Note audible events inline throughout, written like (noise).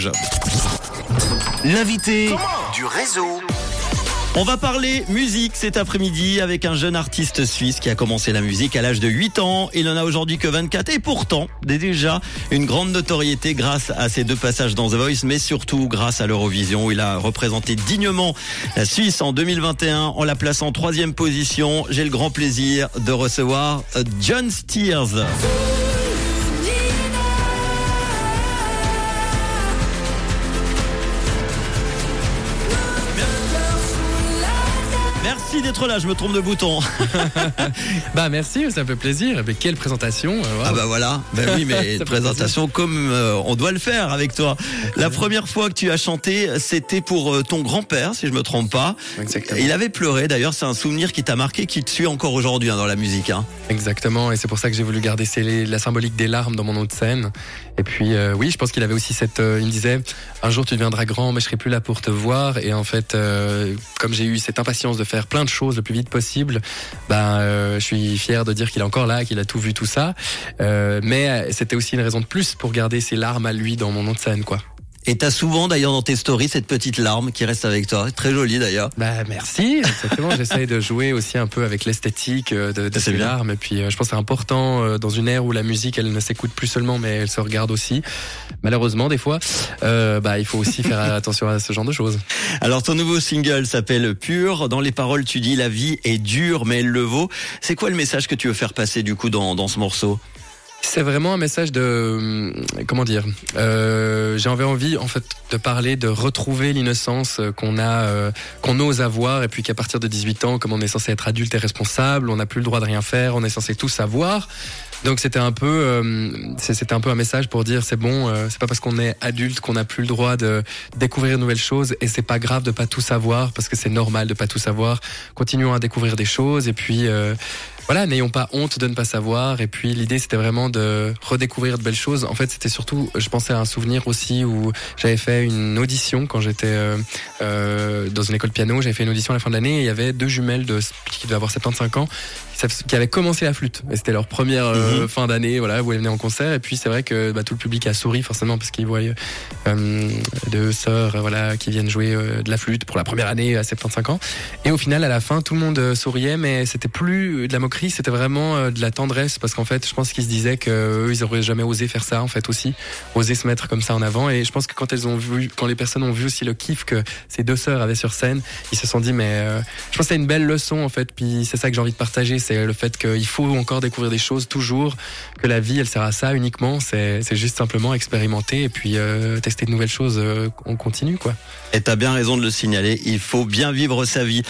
Rouge. L'invité du réseau. On va parler musique cet après-midi avec un jeune artiste suisse qui a commencé la musique à l'âge de 8 ans. Il n'en a aujourd'hui que 24 et pourtant déjà une grande notoriété grâce à ses deux passages dans The Voice, mais surtout grâce à l'Eurovision où il a représenté dignement la Suisse en 2021 en la plaçant en troisième position. J'ai le grand plaisir de recevoir John Steers. Merci d'être là, je me trompe de bouton. (laughs) bah merci, ça fait plaisir. Mais quelle présentation. Euh, ah bah voilà, bah oui mais (laughs) une présentation comme euh, on doit le faire avec toi. La première fois que tu as chanté, c'était pour euh, ton grand-père, si je me trompe pas. Exactement. Il avait pleuré d'ailleurs, c'est un souvenir qui t'a marqué, qui te suit encore aujourd'hui hein, dans la musique. Hein. Exactement, et c'est pour ça que j'ai voulu garder la symbolique des larmes dans mon nom de scène. Et puis oui, je pense qu'il avait aussi cette... il me disait, un jour tu deviendras grand, mais je serai plus là pour te voir. Et en fait, comme j'ai eu cette impatience de faire plein de choses le plus vite possible. Ben, euh, je suis fier de dire qu'il est encore là, qu'il a tout vu, tout ça. Euh, mais c'était aussi une raison de plus pour garder ses larmes à lui dans mon nom de scène, quoi. Et t'as souvent d'ailleurs dans tes stories cette petite larme qui reste avec toi, très jolie d'ailleurs. Bah merci, exactement. J'essaye de jouer aussi un peu avec l'esthétique euh, de, de ces larmes. Et puis euh, je pense que c'est important euh, dans une ère où la musique elle ne s'écoute plus seulement, mais elle se regarde aussi. Malheureusement des fois, euh, bah il faut aussi faire (laughs) attention à ce genre de choses. Alors ton nouveau single s'appelle Pur. Dans les paroles tu dis la vie est dure mais elle le vaut. C'est quoi le message que tu veux faire passer du coup dans, dans ce morceau? C'est vraiment un message de euh, comment dire. Euh, J'ai envie en fait de parler de retrouver l'innocence qu'on a, euh, qu'on ose avoir, et puis qu'à partir de 18 ans, comme on est censé être adulte et responsable, on n'a plus le droit de rien faire, on est censé tout savoir. Donc c'était un peu, euh, c'était un peu un message pour dire c'est bon, euh, c'est pas parce qu'on est adulte qu'on n'a plus le droit de découvrir de nouvelles choses et c'est pas grave de pas tout savoir parce que c'est normal de pas tout savoir. Continuons à découvrir des choses et puis euh, voilà, n'ayons pas honte de ne pas savoir. Et puis l'idée, c'était vraiment de redécouvrir de belles choses. En fait, c'était surtout, je pensais à un souvenir aussi où j'avais fait une audition quand j'étais euh, euh, dans une école piano. J'avais fait une audition à la fin de l'année et il y avait deux jumelles de, qui devaient avoir 75 ans qui avaient commencé la flûte. Et c'était leur première euh, mhm. fin d'année, voilà, où elles venaient en concert. Et puis c'est vrai que bah, tout le public a souri forcément parce qu'ils voient euh, deux sœurs, voilà, qui viennent jouer de la flûte pour la première année à 75 ans. Et au final, à la fin, tout le monde souriait, mais c'était plus de la moquerie c'était vraiment euh, de la tendresse parce qu'en fait, je pense qu'ils se disaient que ils auraient jamais osé faire ça en fait aussi, oser se mettre comme ça en avant. Et je pense que quand elles ont vu, quand les personnes ont vu aussi le kiff que ces deux sœurs avaient sur scène, ils se sont dit mais euh, je pense que c'est une belle leçon en fait. Puis c'est ça que j'ai envie de partager, c'est le fait qu'il faut encore découvrir des choses toujours, que la vie elle sert à ça uniquement. C'est juste simplement expérimenter et puis euh, tester de nouvelles choses. on continue quoi. Et t'as bien raison de le signaler. Il faut bien vivre sa vie.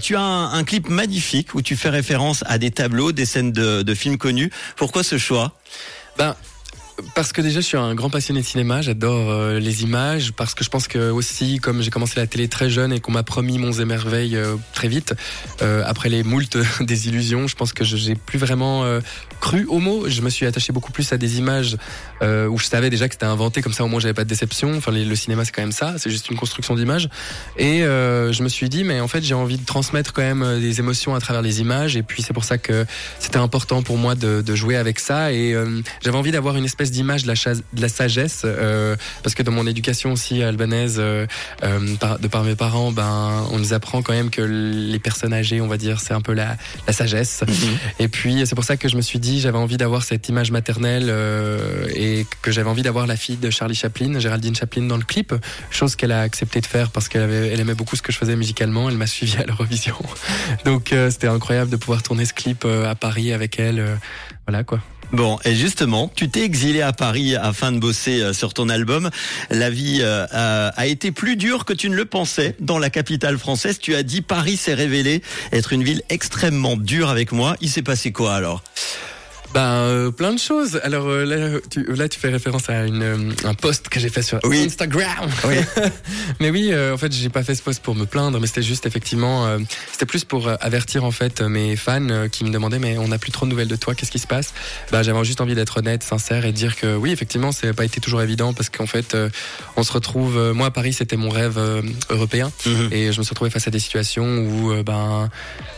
tu as un, un clip magnifique où tu fais référence à des tableaux, des scènes de, de films connus. Pourquoi ce choix? Ben, parce que déjà je suis un grand passionné de cinéma, j'adore euh, les images, parce que je pense que aussi comme j'ai commencé la télé très jeune et qu'on m'a promis Monts et euh, très vite, euh, après les moultes (laughs) des illusions, je pense que j'ai plus vraiment cru au mot. Je me suis attaché beaucoup plus à des images où je savais déjà que c'était inventé, comme ça au moins j'avais pas de déception. Enfin le cinéma c'est quand même ça, c'est juste une construction d'images. Et je me suis dit mais en fait j'ai envie de transmettre quand même des émotions à travers les images et puis c'est pour ça que c'était important pour moi de, de jouer avec ça et j'avais envie d'avoir une espèce d'image de la, de la sagesse, euh, parce que dans mon éducation aussi albanaise, euh, euh, de par mes parents, ben, on nous apprend quand même que les personnes âgées, on va dire, c'est un peu la, la sagesse. Mhm. Et puis c'est pour ça que je me suis dit, j'avais envie d'avoir cette image maternelle et que j'avais envie d'avoir la fille de Charlie Chaplin, Géraldine Chaplin, dans le clip, chose qu'elle a accepté de faire parce qu'elle elle aimait beaucoup ce que je faisais musicalement. Elle m'a suivi à l'Eurovision, (laughs) donc c'était incroyable de pouvoir tourner ce clip à Paris avec elle. voilà quoi. Bon, et justement, tu t'es exilé à Paris afin de bosser euh, sur ton album. La vie euh, a été plus dure que tu ne le pensais dans la capitale française. Tu as dit Paris s'est révélé être une ville extrêmement dure avec moi. Il s'est passé quoi alors? Ben euh, plein de choses. Alors euh, là, tu, là, tu fais référence à une, euh, un post que j'ai fait sur Instagram. Oui. (laughs) mais oui, en fait, j'ai pas fait ce post pour me plaindre, mais c'était juste effectivement, c'était plus pour avertir en fait mes fans qui me demandaient mais on n'a plus trop de nouvelles de toi, qu'est-ce qui se passe? Ben j'avais juste envie d'être honnête, sincère et dire que oui, effectivement, c'est pas été toujours évident parce qu'en fait, on se retrouve. moi, à Paris, c'était mon rêve européen mhm. et je me suis retrouvé face à des situations où ben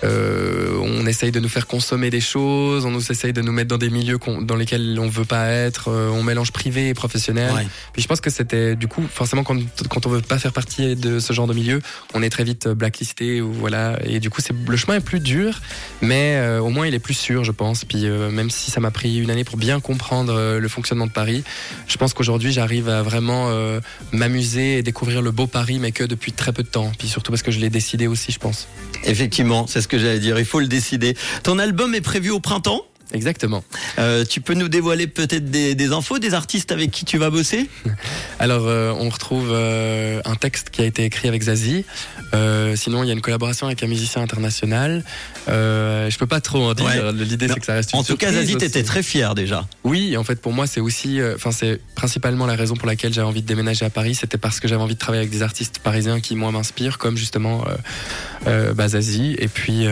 on essaye de nous faire consommer des choses, on nous essaye de nous mettre dans des milieux dans lesquels on veut pas être, euh, on mélange privé et professionnel. Puis je pense que c'était du coup forcément quand, quand on veut pas faire partie de ce genre de milieu, on est très vite blacklisté ou voilà et du coup c'est le chemin est plus dur, mais euh, au moins il est plus sûr je pense. Puis euh, même si ça m'a pris une année pour bien comprendre le fonctionnement de Paris, je pense qu'aujourd'hui j'arrive à vraiment m'amuser et découvrir le beau Paris, mais que depuis très peu de temps. Puis surtout parce que je l'ai décidé aussi, je pense. Effectivement, c'est ce que j'allais dire. Il faut le décider. Ton album est prévu au printemps? Exactement. Euh, tu peux nous dévoiler peut-être des, infos, des artistes avec qui tu vas bosser? (laughs) Alors, euh, on retrouve euh, un texte qui a été écrit avec Zazie. sinon, il y a une collaboration avec un musicien international. je peux pas trop en dire. L'idée, c'est que ça reste une En tout cas, Zazie, t'étais très fier déjà. Oui, en fait, pour moi, c'est aussi, enfin, c'est principalement la raison pour laquelle j'avais envie de déménager à Paris. C'était parce que j'avais envie de travailler avec des artistes parisiens qui, moi, m'inspirent, comme justement bah, Zazie. Et puis,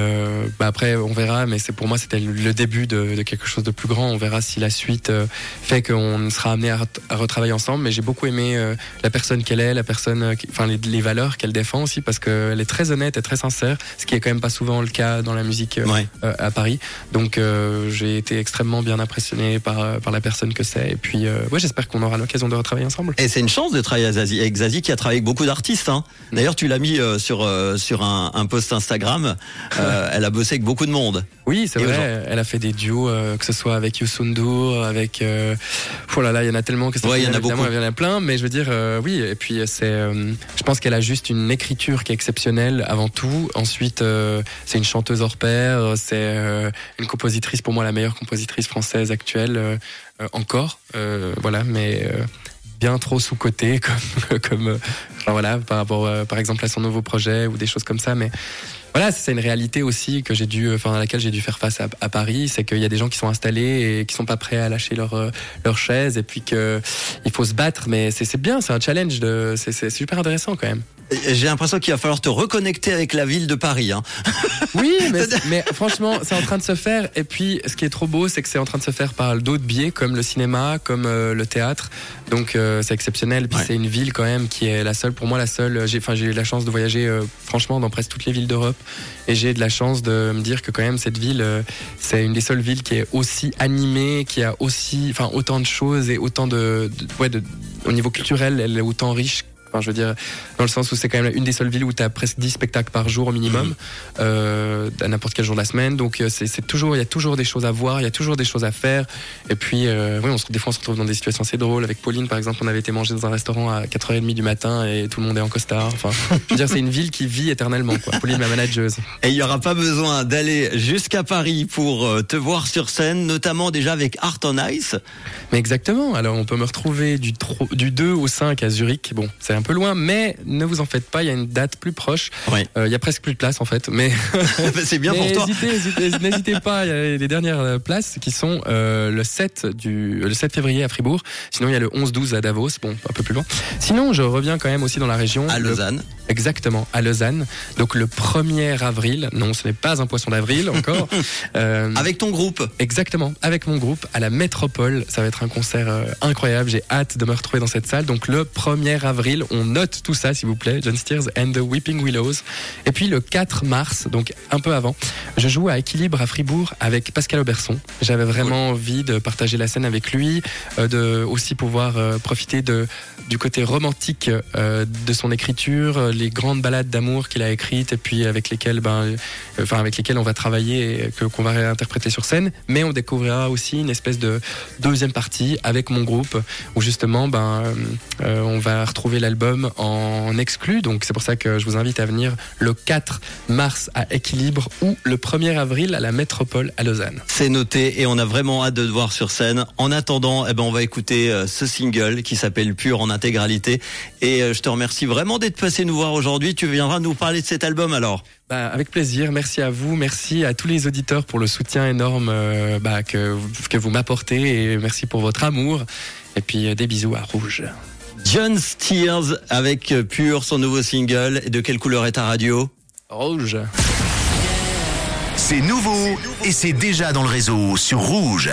bah, après, on verra, mais c'est pour moi, c'était le début de de, quelque chose de plus grand. On verra si la suite euh, fait qu'on sera amené à, retravailler ensemble. Mais j'ai beaucoup aimé euh, la personne qu'elle est, la personne, euh, enfin les, valeurs qu'elle défend aussi, parce qu'elle est très honnête et très sincère, ce qui est quand même pas souvent le cas dans la musique à Paris. Donc j'ai été extrêmement bien impressionné par par la personne que c'est. Et puis ouais, j'espère qu'on aura l'occasion de retravailler ensemble. Et c'est une chance de travailler avec Zazie, qui a travaillé avec beaucoup d'artistes. Hein. D'ailleurs, tu l'as mis sur sur un, un post Instagram. elle a bossé avec beaucoup de monde. Oui, c'est vrai. Elle a fait des duos euh, que ce soit avec Youssoundour, avec. Euh, oh là là, il y en a c'est que ouais, il y en a beaucoup. Il y en a plein, mais je veux dire, euh, oui. Et puis, c'est. je pense qu'elle a juste une écriture qui est exceptionnelle avant tout. Ensuite, c'est une chanteuse hors pair. C'est une compositrice, pour moi, la meilleure compositrice française actuelle encore. voilà, mais bien trop sous côté (laughs) comme comme voilà par rapport par exemple à son nouveau projet ou des choses comme ça mais voilà, c'est une réalité aussi que j'ai dû, enfin, à laquelle j'ai dû faire face à, Paris, c'est qu'il y a des gens qui sont installés et qui sont pas prêts à lâcher leur euh, leur chaise et puis que il faut se battre, mais c'est bien, c'est un challenge, c'est super intéressant quand même. J'ai l'impression qu'il va falloir te reconnecter avec la ville de Paris. Hein. (laughs) Oui, mais, (laughs) mais franchement, c'est en train de se faire. Et puis, ce qui est trop beau, c'est que c'est en train de se faire par d'autres biais, comme le cinéma, comme euh, le théâtre. Donc, euh, c'est exceptionnel. Puis, c'est une ville quand même qui est la seule, pour moi, la seule. J'ai, enfin, j'ai eu la chance de voyager, franchement, dans presque toutes les villes d'Europe. Et j'ai de la chance de me dire que quand même cette ville, euh, c'est une des seules villes qui est aussi animée, qui a aussi, enfin, autant de choses et autant de, de ouais, de, au niveau culturel, elle est autant riche je veux dire, dans le sens où c'est quand même une des seules villes où tu as presque 10 spectacles par jour au minimum, mhm. euh, à n'importe quel jour de la semaine. Donc, euh, c'est toujours, il y a toujours des choses à voir, il y a toujours des choses à faire. Et puis, euh, oui, on se, des fois, on se retrouve dans des situations assez drôles. Avec Pauline, par exemple, on avait été manger dans un restaurant à 4h30 du matin et tout le monde est en costard. Enfin, je veux dire, c'est une ville qui vit éternellement, quoi. Pauline, ma manageuse. Et il n'y aura pas besoin d'aller jusqu'à Paris pour te voir sur scène, notamment déjà avec Art on Ice. Mais exactement. Alors, on peut me retrouver du, du 2 au 5 à Zurich. Bon, c'est un peu loin, mais ne vous en faites pas, il y a une date plus proche. Euh, il y a presque plus de place en fait, mais (laughs) c'est bien pour toi. (laughs) N'hésitez pas, il y a les dernières euh, places qui sont euh, le 7 du le 7 février à Fribourg. Sinon il y a le 11-12 à Davos, bon un peu plus loin. Sinon je reviens quand même aussi dans la région. À Lausanne. exactement, à Lausanne. Donc le 1er avril, non ce n'est pas un poisson d'avril encore. (laughs) avec ton groupe. Exactement, avec mon groupe à la Métropole. Ça va être un concert incroyable. J'ai hâte de me retrouver dans cette salle. Donc le 1er avril, on note tout ça, s'il vous plaît. John Steers and the Weeping Willows. Et puis le 4 mars, donc un peu avant, je joue à Équilibre à Fribourg avec Pascal Auberson. J'avais vraiment envie de partager la scène avec lui, euh, de aussi pouvoir euh, profiter du côté romantique euh, de son écriture, les grandes ballades d'amour qu'il a écrites et puis avec lesquelles, ben, enfin avec lesquelles on va travailler et que qu'on va réinterpréter sur scène. Mais on découvrira aussi une espèce de deuxième partie avec mon groupe où justement, ben, on va retrouver l'album en exclu. Donc c'est pour ça que je vous invite à venir le 4 mars à Équilibre ou le 1er avril à la Métropole à Lausanne. C'est noté et on a vraiment hâte de te voir sur scène. En attendant, eh ben, on va écouter euh, ce single qui s'appelle Pure en intégralité. Et euh, je te remercie vraiment d'être passé nous voir aujourd'hui. Tu viendras nous parler de cet album alors? Bah, avec plaisir. Merci à vous. Merci à tous les auditeurs pour le soutien énorme euh, bah, que, que vous m'apportez et merci pour votre amour. Et puis des bisous à Rouge. John Steers avec Pure, son nouveau single. De quelle couleur est ta radio? Rouge. C'est nouveau et c'est déjà dans le réseau sur Rouge.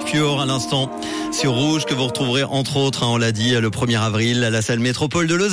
Fior à l'instant sur Rouge que vous retrouverez entre autres, hein, on l'a dit, le 1er avril à la salle Métropole de Lausanne.